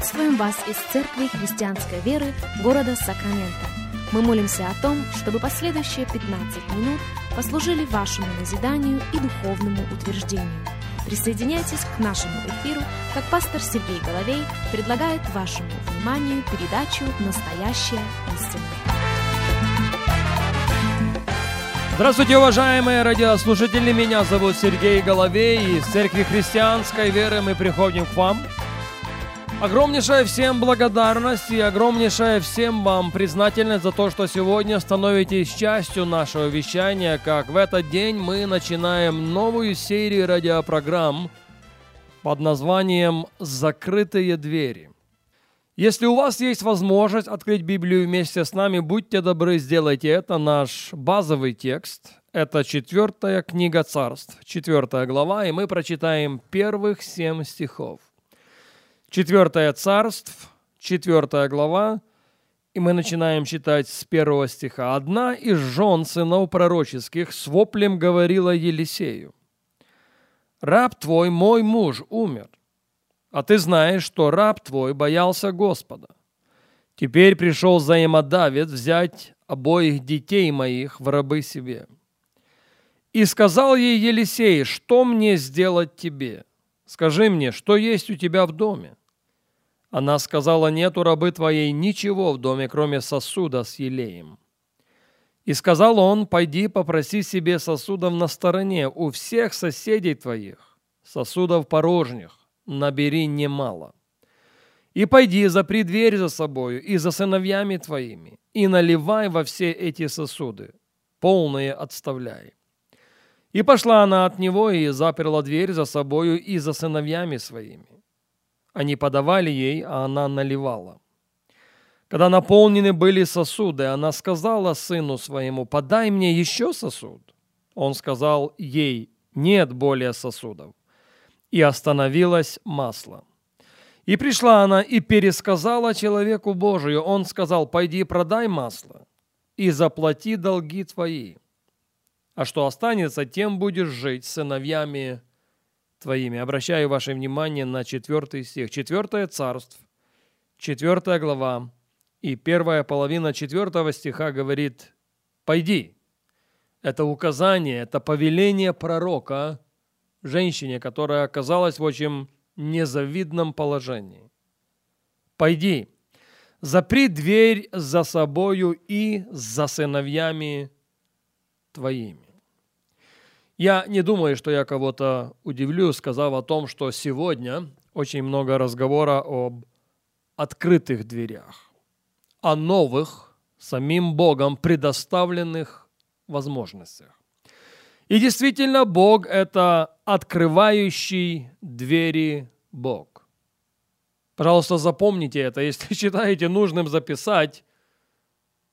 Приветствуем вас из Церкви Христианской Веры города Сакраменто. Мы молимся о том, чтобы последующие 15 минут послужили вашему назиданию и духовному утверждению. Присоединяйтесь к нашему эфиру, как пастор Сергей Головей предлагает вашему вниманию передачу «Настоящая истина». Здравствуйте, уважаемые радиослушатели! Меня зовут Сергей Головей. Из Церкви Христианской Веры мы приходим к вам. Огромнейшая всем благодарность и огромнейшая всем вам признательность за то, что сегодня становитесь частью нашего вещания, как в этот день мы начинаем новую серию радиопрограмм под названием «Закрытые двери». Если у вас есть возможность открыть Библию вместе с нами, будьте добры, сделайте это. Наш базовый текст – это четвертая книга царств, четвертая глава, и мы прочитаем первых семь стихов. Четвертая царств, четвертая глава, и мы начинаем читать с первого стиха. «Одна из жен сынов пророческих с воплем говорила Елисею, «Раб твой, мой муж, умер, а ты знаешь, что раб твой боялся Господа. Теперь пришел взаимодавец взять обоих детей моих в рабы себе. И сказал ей Елисей, что мне сделать тебе? Скажи мне, что есть у тебя в доме? Она сказала, нет у рабы твоей ничего в доме, кроме сосуда с елеем. И сказал он, пойди попроси себе сосудов на стороне у всех соседей твоих, сосудов порожних набери немало. И пойди, запри дверь за собою и за сыновьями твоими, и наливай во все эти сосуды, полные отставляй. И пошла она от него и заперла дверь за собою и за сыновьями своими. Они подавали ей, а она наливала. Когда наполнены были сосуды, она сказала сыну своему, «Подай мне еще сосуд». Он сказал ей, «Нет более сосудов» и остановилось масло. И пришла она и пересказала человеку Божию. Он сказал, пойди продай масло и заплати долги твои. А что останется, тем будешь жить сыновьями твоими. Обращаю ваше внимание на четвертый стих. Четвертое царство, четвертая глава и первая половина четвертого стиха говорит «Пойди». Это указание, это повеление пророка – женщине, которая оказалась в очень незавидном положении. «Пойди, запри дверь за собою и за сыновьями твоими». Я не думаю, что я кого-то удивлю, сказав о том, что сегодня очень много разговора об открытых дверях, о новых, самим Богом предоставленных возможностях. И действительно, Бог – это открывающий двери Бог. Пожалуйста, запомните это. Если считаете нужным записать,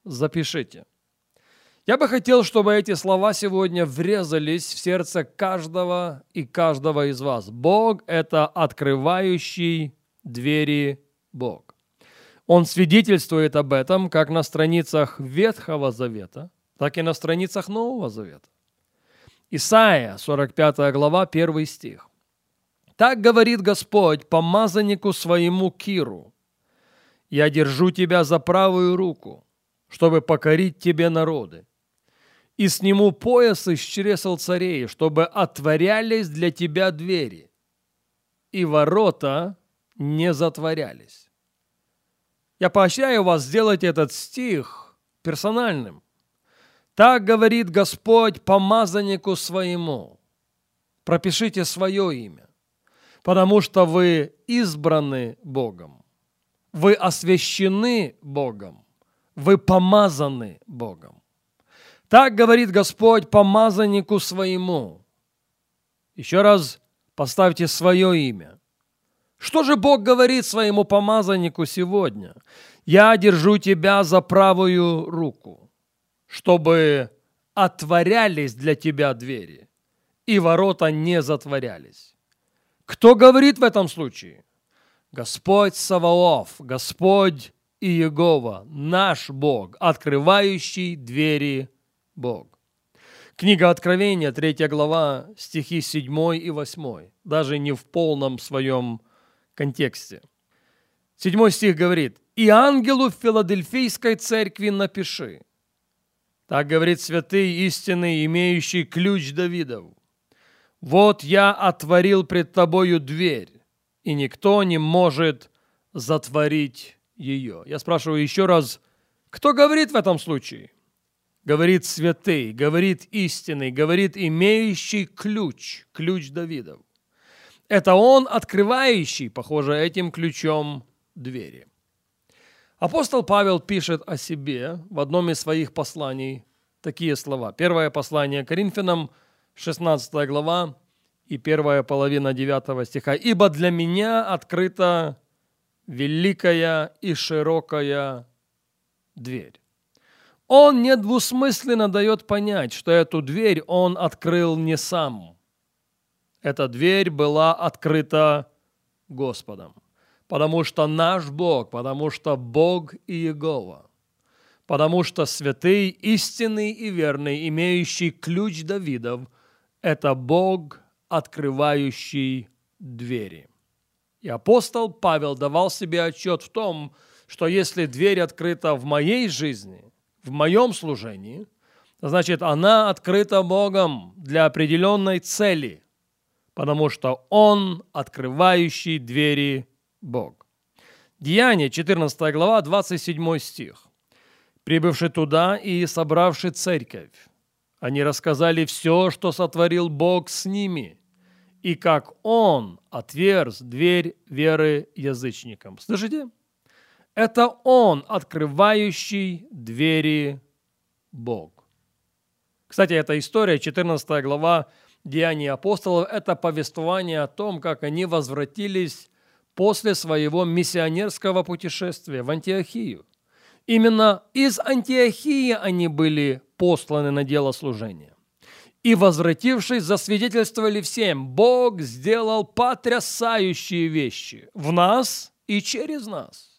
запишите. Я бы хотел, чтобы эти слова сегодня врезались в сердце каждого и каждого из вас. Бог – это открывающий двери Бог. Он свидетельствует об этом как на страницах Ветхого Завета, так и на страницах Нового Завета. Исайя, 45 глава, 1 стих. «Так говорит Господь помазаннику своему Киру, «Я держу тебя за правую руку, чтобы покорить тебе народы, и сниму пояс из чресел царей, чтобы отворялись для тебя двери, и ворота не затворялись». Я поощряю вас сделать этот стих персональным. Так говорит Господь помазаннику своему. Пропишите свое имя, потому что вы избраны Богом. Вы освящены Богом. Вы помазаны Богом. Так говорит Господь помазаннику своему. Еще раз поставьте свое имя. Что же Бог говорит своему помазаннику сегодня? Я держу тебя за правую руку чтобы отворялись для тебя двери, и ворота не затворялись. Кто говорит в этом случае? Господь Саваоф, Господь Иегова, наш Бог, открывающий двери Бог. Книга Откровения, 3 глава, стихи 7 и 8, даже не в полном своем контексте. Седьмой стих говорит, «И ангелу в Филадельфийской церкви напиши». Так говорит святый истинный, имеющий ключ Давидов. «Вот я отворил пред тобою дверь, и никто не может затворить ее». Я спрашиваю еще раз, кто говорит в этом случае? Говорит святый, говорит истинный, говорит имеющий ключ, ключ Давидов. Это он, открывающий, похоже, этим ключом двери. Апостол Павел пишет о себе в одном из своих посланий такие слова. Первое послание Коринфянам, 16 глава и первая половина 9 стиха. «Ибо для меня открыта великая и широкая дверь». Он недвусмысленно дает понять, что эту дверь он открыл не сам. Эта дверь была открыта Господом потому что наш Бог, потому что Бог Иегова, потому что святый, истинный и верный, имеющий ключ Давидов, это Бог, открывающий двери. И апостол Павел давал себе отчет в том, что если дверь открыта в моей жизни, в моем служении, значит, она открыта Богом для определенной цели, потому что Он открывающий двери Бог. Деяние, 14 глава, 27 стих. «Прибывший туда и собравший церковь, они рассказали все, что сотворил Бог с ними, и как Он отверз дверь веры язычникам». Слышите? Это Он, открывающий двери Бог. Кстати, эта история, 14 глава Деяний апостолов, это повествование о том, как они возвратились после своего миссионерского путешествия в Антиохию. Именно из Антиохии они были посланы на дело служения. И, возвратившись, засвидетельствовали всем, Бог сделал потрясающие вещи в нас и через нас.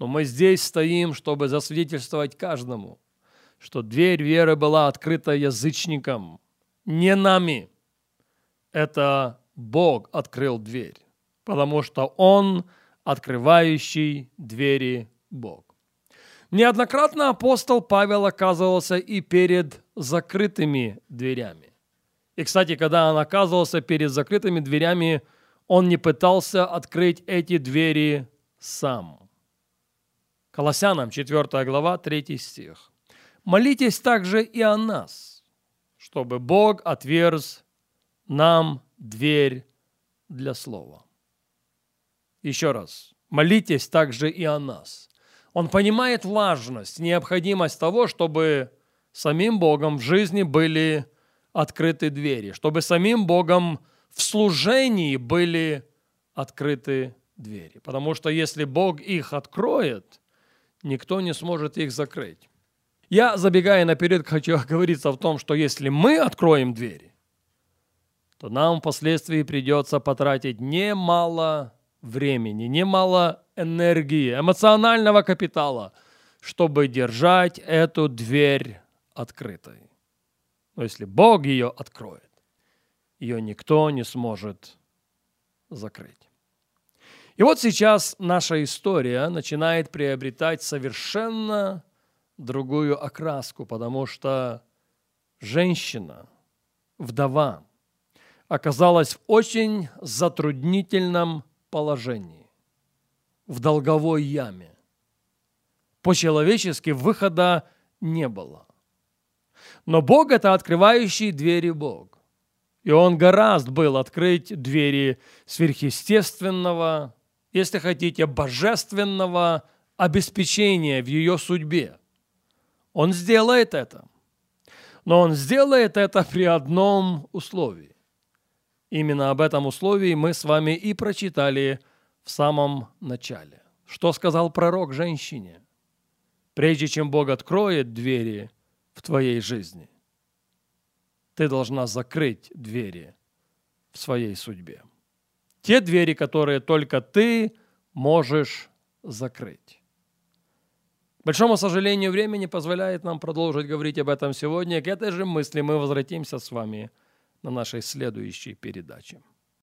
Но мы здесь стоим, чтобы засвидетельствовать каждому, что дверь веры была открыта язычникам, не нами. Это Бог открыл дверь потому что Он открывающий двери Бог. Неоднократно апостол Павел оказывался и перед закрытыми дверями. И, кстати, когда он оказывался перед закрытыми дверями, он не пытался открыть эти двери сам. Колоссянам 4 глава 3 стих. «Молитесь также и о нас, чтобы Бог отверз нам дверь для слова». Еще раз, молитесь также и о нас. Он понимает важность, необходимость того, чтобы самим Богом в жизни были открыты двери, чтобы самим Богом в служении были открыты двери. Потому что если Бог их откроет, никто не сможет их закрыть. Я, забегая наперед, хочу говориться в том, что если мы откроем двери, то нам впоследствии придется потратить немало времени, немало энергии, эмоционального капитала, чтобы держать эту дверь открытой. Но если Бог ее откроет, ее никто не сможет закрыть. И вот сейчас наша история начинает приобретать совершенно другую окраску, потому что женщина, вдова, оказалась в очень затруднительном положении, в долговой яме. По-человечески выхода не было. Но Бог – это открывающий двери Бог. И Он гораздо был открыть двери сверхъестественного, если хотите, божественного обеспечения в ее судьбе. Он сделает это. Но Он сделает это при одном условии. Именно об этом условии мы с вами и прочитали в самом начале. Что сказал пророк женщине? Прежде чем Бог откроет двери в твоей жизни, ты должна закрыть двери в своей судьбе. Те двери, которые только ты можешь закрыть. К большому сожалению, время не позволяет нам продолжить говорить об этом сегодня. К этой же мысли мы возвратимся с вами на нашей следующей передаче.